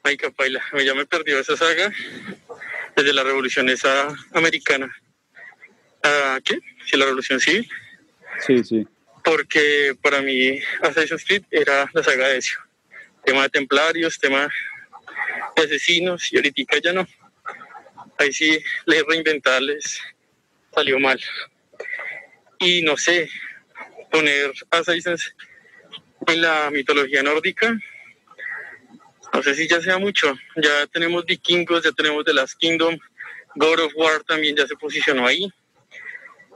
ay, capaila, ya me perdió esa saga. desde la revolución esa americana. ¿A qué? Sí, la revolución civil. Sí, sí. Porque para mí Assassin's Creed era la saga de Ezio. Tema de templarios, tema de asesinos, y ahorita ya no. Ahí sí, le reinventarles salió mal. Y no sé, poner Assassin's en la mitología nórdica, no sé si ya sea mucho. Ya tenemos vikingos, ya tenemos The Last Kingdom, God of War también ya se posicionó ahí.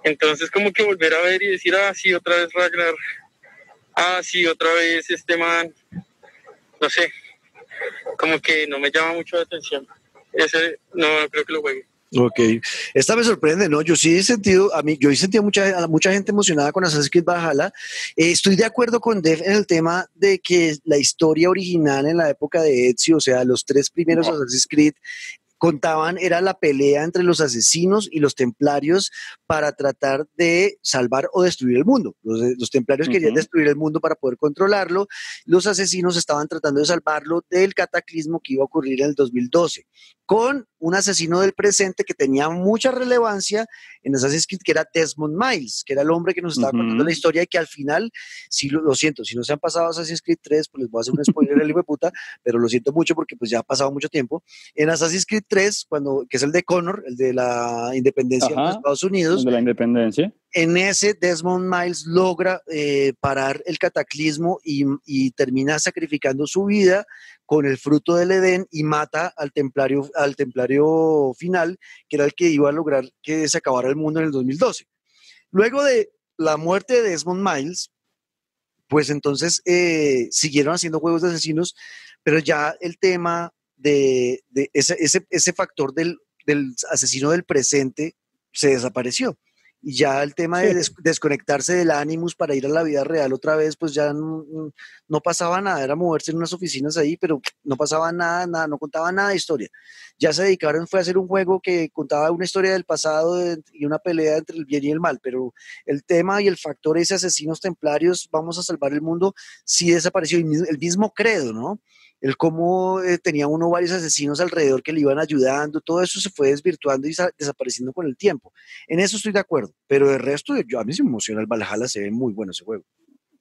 Entonces como que volver a ver y decir, ah, sí, otra vez Ragnar, ah, sí, otra vez este man, no sé, como que no me llama mucho la atención. Ese no creo que lo juegue. Ok, esta me sorprende, ¿no? Yo sí he sentido, a mí, yo he sentido mucha, mucha gente emocionada con Assassin's Creed Valhalla. Eh, estoy de acuerdo con Dev en el tema de que la historia original en la época de Ezio, o sea, los tres primeros Assassin's Creed, contaban era la pelea entre los asesinos y los templarios para tratar de salvar o destruir el mundo. Los, templarios querían destruir el mundo para poder controlarlo, los asesinos estaban tratando de salvarlo del cataclismo que iba a ocurrir en el 2012 con un asesino del presente que tenía mucha relevancia en Assassin's Creed, que era Desmond Miles, que era el hombre que nos estaba contando la historia y que al final, sí, lo, siento, si no se han pasado Assassin's Creed 3, pues les voy a hacer un spoiler el hijo de puta, pero lo siento mucho porque pues ya ha pasado mucho tiempo. En Assassin's Creed 3, cuando, que es el de Connor, el de la independencia de los Estados Unidos. de la independencia. En ese, Desmond Miles logra eh, parar el cataclismo y, termina sacrificando su vida con el fruto del Edén y mata al templario, al templario final, que era el que iba a lograr que se acabara el mundo en el 2012. Luego de la muerte de Desmond Miles, pues entonces eh, siguieron haciendo juegos de asesinos, pero ya el tema de, ese, ese, factor del, del asesino del presente se desapareció y ya el tema de desconectarse del Animus para ir a la vida real otra vez, pues ya no, pasaba nada, era moverse en unas oficinas ahí, pero no pasaba nada, nada, no contaba nada de historia. Ya se dedicaron, fue a hacer un juego que contaba una historia del pasado y una pelea entre el bien y el mal, pero el tema y el factor ese asesinos templarios, vamos a salvar el mundo, sí desapareció, el mismo credo, ¿no? El cómo eh, tenía uno varios asesinos alrededor que le iban ayudando, todo eso se fue desvirtuando y desapareciendo con el tiempo. En eso estoy de acuerdo, pero el resto, yo, a mí se me emociona el Valhalla, se ve muy bueno ese juego.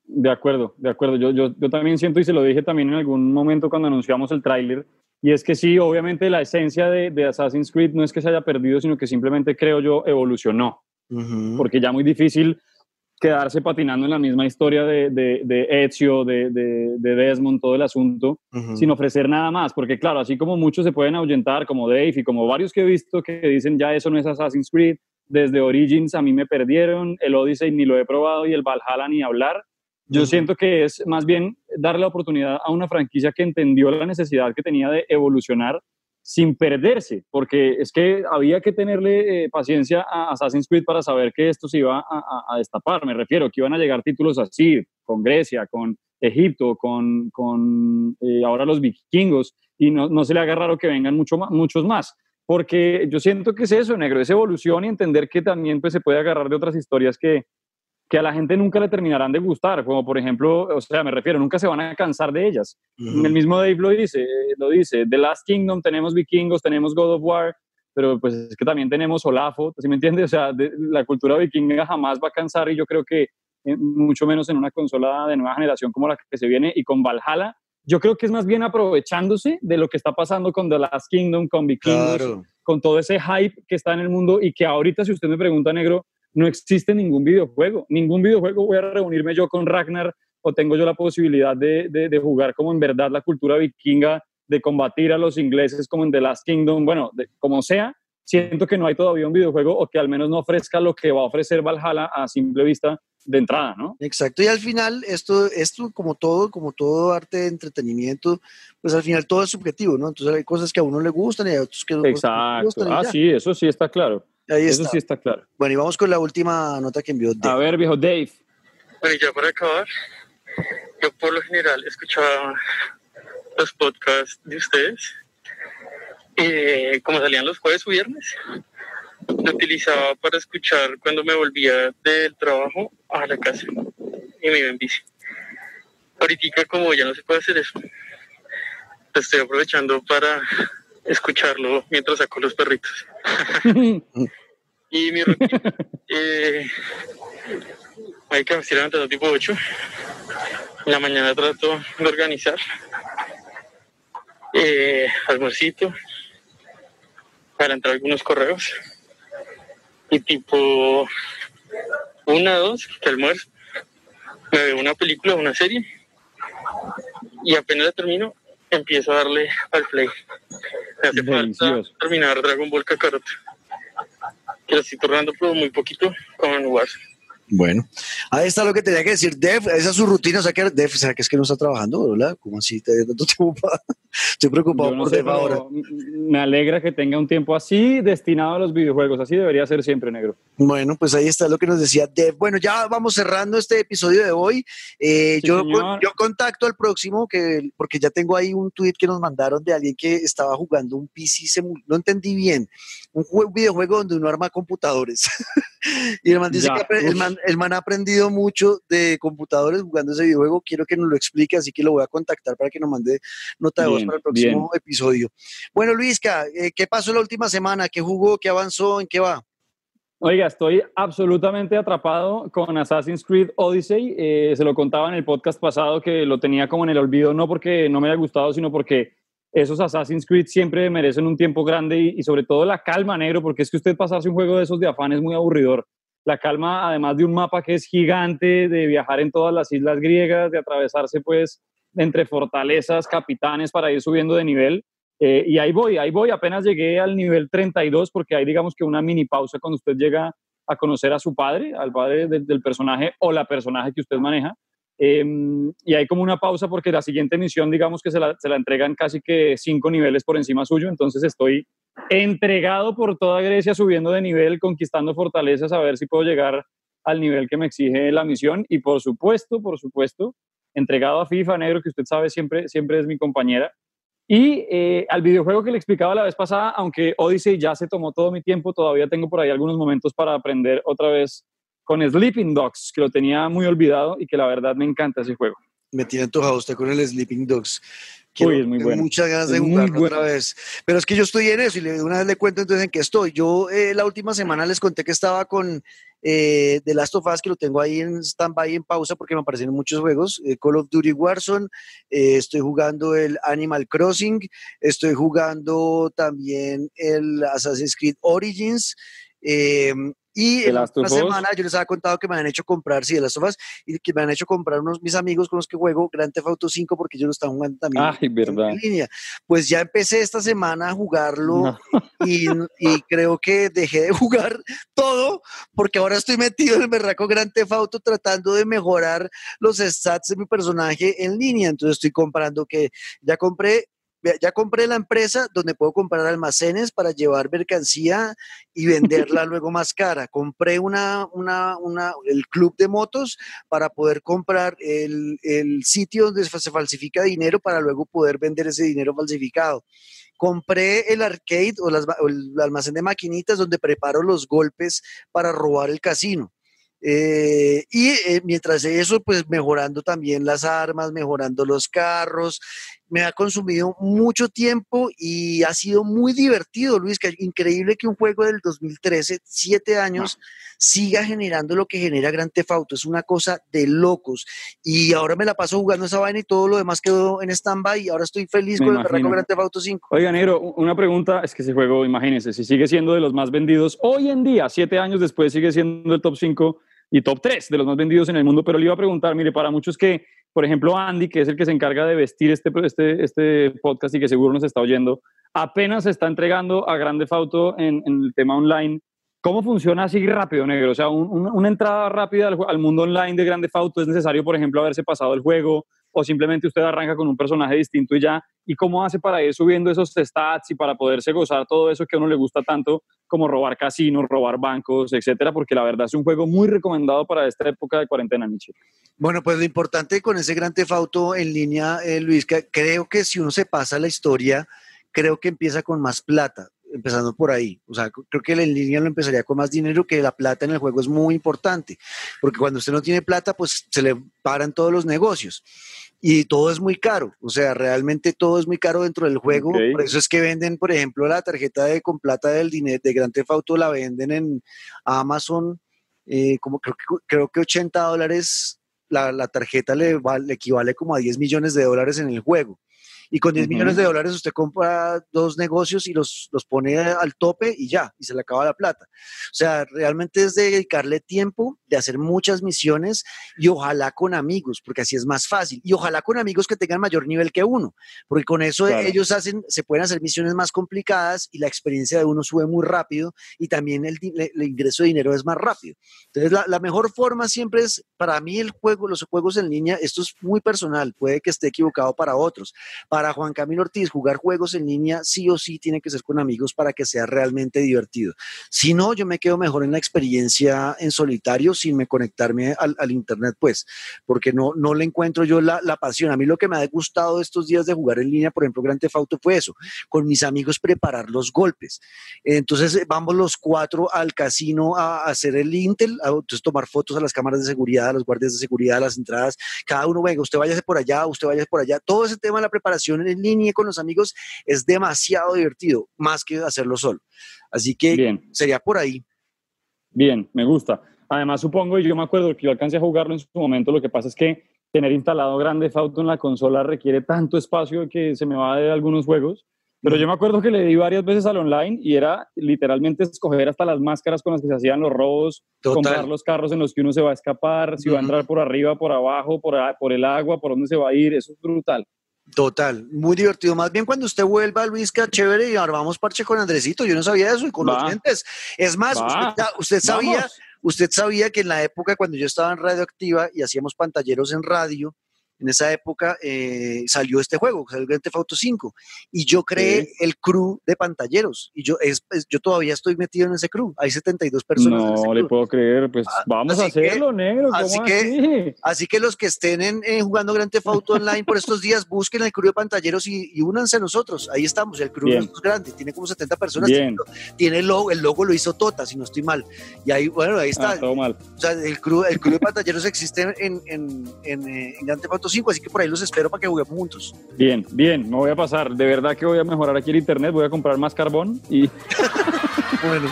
De acuerdo, de acuerdo. Yo, yo, yo también siento, y se lo dije también en algún momento cuando anunciamos el tráiler, y es que sí, obviamente la esencia de, de, Assassin's Creed no es que se haya perdido, sino que simplemente creo yo evolucionó. Porque ya muy difícil quedarse patinando en la misma historia de, de, Ezio, de, de, Desmond, todo el asunto, sin ofrecer nada más. Porque claro, así como muchos se pueden ahuyentar, como Dave y como varios que he visto que dicen ya eso no es Assassin's Creed, desde Origins a mí me perdieron, el Odyssey ni lo he probado y el Valhalla ni hablar. Yo siento que es más bien darle la oportunidad a una franquicia que entendió la necesidad que tenía de evolucionar sin perderse, porque es que había que tenerle eh, paciencia a Assassin's Creed para saber que esto se iba a, destapar. Me refiero que iban a llegar títulos así, con Grecia, con Egipto, con, con eh, ahora los vikingos, y no, no, se le haga raro que vengan mucho muchos más, porque yo siento que es eso, negro, es evolución y entender que también pues, se puede agarrar de otras historias que, que a la gente nunca le terminarán de gustar, como por ejemplo, o sea, me refiero, nunca se van a cansar de ellas. El mismo Dave lo dice, lo dice, The Last Kingdom, tenemos vikingos, tenemos God of War, pero pues es que también tenemos Olafo, ¿sí me entiendes? O sea, la cultura vikinga jamás va a cansar y yo creo que eh, mucho menos en una consola de nueva generación como la que se viene y con Valhalla, yo creo que es más bien aprovechándose de lo que está pasando con The Last Kingdom, con vikingos, con todo ese hype que está en el mundo y que ahorita si usted me pregunta, negro, no existe ningún videojuego. Ningún videojuego voy a reunirme yo con Ragnar o tengo yo la posibilidad de, de, jugar como en verdad la cultura vikinga, de combatir a los ingleses como en The Last Kingdom, bueno, como sea, siento que no hay todavía un videojuego o que al menos no ofrezca lo que va a ofrecer Valhalla a simple vista de entrada, ¿no? Exacto, y al final esto, esto como todo, como todo arte de entretenimiento, pues al final todo es subjetivo, ¿no? Entonces hay cosas que a uno le gustan y hay otros que no Exacto. le gustan. Ah, sí, eso sí está claro. Eso sí está claro. Bueno, y vamos con la última nota que envió Dave. A ver, viejo Dave. Bueno, ya para acabar, yo por lo general escuchaba los podcasts de ustedes, y como salían los jueves o viernes, lo utilizaba para escuchar cuando me volvía del trabajo a la casa y me iba en bici. Ahorita como ya no se puede hacer eso, estoy aprovechando para escucharlo mientras saco los perritos. y mi rutina, eh, hay que me levantando tipo 8. En la mañana trato de organizar eh, almuercito para entrar algunos correos. Y tipo una, dos, que almuerzo, me veo una película, una serie, y apenas la termino, empiezo a darle al play. Me hace falta terminar Dragon Ball Kakarot, que lo estoy tornando pero muy poquito con Warzone. Bueno, ahí está lo que tenía que decir. Def, esa es su rutina. O sea, que Def, ¿será que es que no está trabajando, verdad? ¿Cómo así? Estoy preocupado por Def ahora. Me alegra que tenga un tiempo así destinado a los videojuegos. Así debería ser siempre, negro. Bueno, pues ahí está lo que nos decía Def. Bueno, ya vamos cerrando este episodio de hoy. Eh, yo, yo contacto al próximo, que, porque ya tengo ahí un tweet que nos mandaron de alguien que estaba jugando un PC, no entendí bien, un, videojuego donde uno arma computadores. y el man dice que el man, el man ha aprendido mucho de computadores jugando ese videojuego. Quiero que nos lo explique, así que lo voy a contactar para que nos mande nota de voz para el próximo episodio. Bueno, Luisca, eh, ¿qué pasó la última semana? ¿Qué jugó? ¿Qué avanzó? ¿En qué va? Oiga, estoy absolutamente atrapado con Assassin's Creed Odyssey. Eh, se lo contaba en el podcast pasado que lo tenía como en el olvido, no porque no me haya gustado, sino porque esos Assassin's Creed siempre merecen un tiempo grande y, sobre todo la calma, negro, porque es que usted pasarse un juego de esos de afán es muy aburridor la calma, además de un mapa que es gigante, de viajar en todas las islas griegas, de atravesarse pues entre fortalezas, capitanes para ir subiendo de nivel. Eh, y ahí voy, ahí voy, apenas llegué al nivel 32 porque hay digamos que una mini pausa cuando usted llega a conocer a su padre, al padre del personaje o la personaje que usted maneja. Em, y hay como una pausa porque la siguiente misión, digamos que se la, se la, entregan casi que cinco niveles por encima suyo, entonces estoy entregado por toda Grecia, subiendo de nivel, conquistando fortalezas, a ver si puedo llegar al nivel que me exige la misión. Y por supuesto, por supuesto, entregado a FIFA Negro, que usted sabe siempre, siempre es mi compañera. Y eh, al videojuego que le explicaba la vez pasada, aunque Odyssey ya se tomó todo mi tiempo, todavía tengo por ahí algunos momentos para aprender otra vez con Sleeping Dogs, que lo tenía muy olvidado y que la verdad me encanta ese juego. Me tiene antojado usted con el Sleeping Dogs. Quiero, muy bueno. Muchas ganas de jugarlo otra vez. Pero es que yo estoy en eso y una vez le cuento entonces en qué estoy. Yo eh, la última semana les conté que estaba con eh, The Last of Us, que lo tengo ahí en stand-by, en pausa, porque me aparecen muchos juegos. Eh, Call of Duty Warzone, eh, estoy jugando el Animal Crossing, estoy jugando también el Assassin's Creed Origins. Y en la semana yo les había contado que me han hecho comprar, sí, de las sofás, y que me han hecho comprar unos mis amigos con los que juego Grand Theft Auto 5 porque ellos lo están jugando también en línea. Pues ya empecé esta semana a jugarlo y, y, creo que dejé de jugar todo porque ahora estoy metido en el berraco Grand Theft Auto tratando de mejorar los stats de mi personaje en línea. Entonces estoy comprando que ya compré ya compré la empresa donde puedo comprar almacenes para llevar mercancía y venderla luego más cara. Compré una, una, una, el club de motos para poder comprar el, el sitio donde se falsifica dinero para luego poder vender ese dinero falsificado compré el arcade o, o, el almacén de maquinitas donde preparo los golpes para robar el casino. Eh, y eh, mientras eso, pues mejorando también las armas, mejorando los carros. Me ha consumido mucho tiempo y ha sido muy divertido, Luis. Que increíble que un juego del 2013, siete años, siga generando lo que genera Gran Theft Auto. Es una cosa de locos. Y ahora me la paso jugando esa vaina y todo lo demás quedó en stand-by. Y ahora estoy feliz con el Gran Theft Auto 5. Oiga, Negro, una pregunta: es que ese juego, imagínense, si sigue siendo de los más vendidos hoy en día, siete años después, sigue siendo el top 5 y top 3 de los más vendidos en el mundo, pero le iba a preguntar, mire, para muchos que, por ejemplo, Andy, que es el que se encarga de vestir este, este, este podcast y que seguro nos está oyendo, apenas se está entregando a Grande Fauto en, en el tema online. ¿Cómo funciona así rápido, negro? O sea, una entrada rápida al, al, mundo online de Grande Fauto es necesario, por ejemplo, haberse pasado el juego, o simplemente usted arranca con un personaje distinto y ya, y cómo hace para ir subiendo esos stats y para poderse gozar todo eso que a uno le gusta tanto, como robar casinos, robar bancos, etcétera, porque la verdad es un juego muy recomendado para esta época de cuarentena, Michel. Bueno, pues lo importante con ese gran tefauto en línea, eh, Luis, que creo que si uno se pasa la historia, creo que empieza con más plata empezando por ahí. O sea, creo que en línea lo empezaría con más dinero, que la plata en el juego es muy importante, porque cuando usted no tiene plata, pues se le paran todos los negocios. Y todo es muy caro, o sea, realmente todo es muy caro dentro del juego, por eso es que venden, por ejemplo, la tarjeta de con plata del dinero de Grand Theft Auto la venden en Amazon, eh, como creo que, creo que 80 dólares, la, la tarjeta le, le equivale como a 10 millones de dólares en el juego y con 10 millones de dólares usted compra dos negocios y los, los pone al tope y ya, y se le acaba la plata. O sea, realmente es dedicarle tiempo, de hacer muchas misiones y ojalá con amigos, porque así es más fácil. Y ojalá con amigos que tengan mayor nivel que uno, porque con eso ellos hacen, se pueden hacer misiones más complicadas y la experiencia de uno sube muy rápido y también el, el ingreso de dinero es más rápido. Entonces, la, la mejor forma siempre es, para mí el juego, los juegos en línea, esto es muy personal, puede que esté equivocado para otros para Juan Camilo Ortiz, jugar juegos en línea sí o sí tiene que ser con amigos para que sea realmente divertido. Si no, yo me quedo mejor en la experiencia en solitario sin me conectarme al, internet, pues, porque no, no le encuentro yo la, pasión. A mí lo que me ha gustado estos días de jugar en línea, por ejemplo, Grand Theft Auto fue eso, con mis amigos preparar los golpes. Entonces vamos los cuatro al casino a, hacer el Intel, a entonces tomar fotos a las cámaras de seguridad, a los guardias de seguridad, a las entradas. Cada uno, venga, usted váyase por allá, usted váyase por allá. Todo ese tema de la preparación en línea con los amigos es demasiado divertido, más que hacerlo solo. Así que sería por ahí. Bien, me gusta. Además, supongo, y yo me acuerdo que yo alcancé a jugarlo en su momento, lo que pasa es que tener instalado Grande Auto en la consola requiere tanto espacio que se me va de algunos juegos. Pero yo me acuerdo que le di varias veces al online y era literalmente escoger hasta las máscaras con las que se hacían los robos, comprar los carros en los que uno se va a escapar, si va a entrar por arriba, por abajo, por, por el agua, por dónde se va a ir. Eso es brutal. Total, muy divertido. Más bien cuando usted vuelva, Luisca, chévere, y armamos parche con Andresito. Yo no sabía eso y con los clientes. Es más, usted, sabía, usted sabía que en la época cuando yo estaba en Radioactiva y hacíamos pantalleros en radio, en esa época eh, salió este juego, salió el Grand Theft Auto 5, y yo creé el crew de pantalleros, y yo, es, yo todavía estoy metido en ese crew, hay 72 personas. No le puedo creer, pues ah, vamos a hacerlo, negro. así, que, así? que los que estén en, jugando Grand Theft Auto Online por estos días, busquen el crew de pantalleros y, únanse a nosotros, ahí estamos, el crew es grande, tiene como 70 personas, tiene el logo, el logo lo hizo Tota, si no estoy mal, y ahí, bueno, ahí está. Ah, todo mal. O sea, el crew, el crew de pantalleros existe en, en, en, en Grand Theft Auto 5, así que por ahí los espero para que juguemos juntos. Bien, bien, me voy a pasar. De verdad que voy a mejorar aquí el internet, voy a comprar más carbón y... bueno.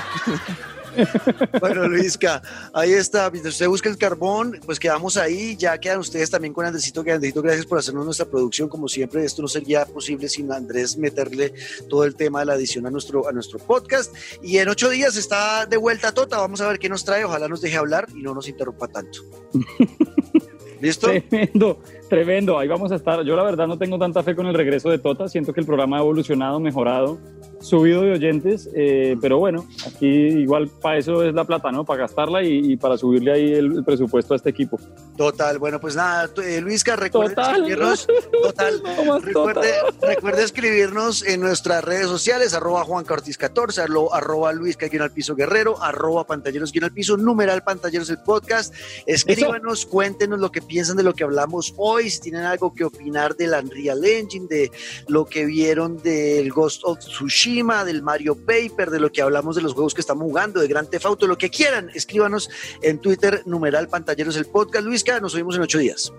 bueno, Luisca, ahí está. Mientras usted busca el carbón, pues quedamos ahí. Ya quedan ustedes también con Andresito. Que Andresito, gracias por hacernos nuestra producción. Como siempre, esto no sería posible sin Andrés meterle todo el tema de la edición a nuestro, a nuestro podcast. Y en ocho días está de vuelta Tota. Vamos a ver qué nos trae. Ojalá nos deje hablar y no nos interrumpa tanto. ¿Listo? Tremendo, tremendo. Ahí vamos a estar. Yo la verdad no tengo tanta fe con el regreso de Tota. Siento que el programa ha evolucionado, mejorado, subido de oyentes. Eh, pero bueno, aquí igual para eso es la plata, ¿no? Para gastarla y, para subirle ahí el, presupuesto a este equipo. Total. Bueno, pues nada, eh, Luisca, recuerde escribirnos. Total. recuerde, escribirnos en nuestras redes sociales, arroba Juan 14, arroba Luisca al piso guerrero, arroba pantalleros al piso, numeral pantalleros el podcast. Escríbanos, cuéntenos lo que piensan de lo que hablamos hoy, si tienen algo que opinar del Unreal Engine, de lo que vieron del Ghost of Tsushima, del Mario Paper, de lo que hablamos de los juegos que estamos jugando, de Grand Theft Auto, lo que quieran, escríbanos en Twitter, numeral pantalleros el podcast. Luisca, nos vemos en ocho días.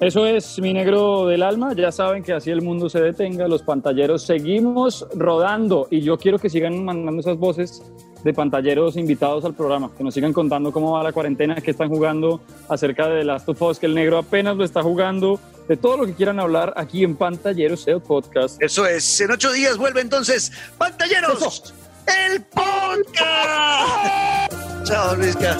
Eso es mi negro del alma. Ya saben que así el mundo se detenga. Los pantalleros seguimos rodando y yo quiero que sigan mandando esas voces de pantalleros invitados al programa, que nos sigan contando cómo va la cuarentena, que están jugando acerca de Last of Us, que el negro apenas lo está jugando, de todo lo que quieran hablar aquí en Pantalleros, el podcast. Eso es, en ocho días vuelve entonces Pantalleros, el podcast. Chao, Luisca.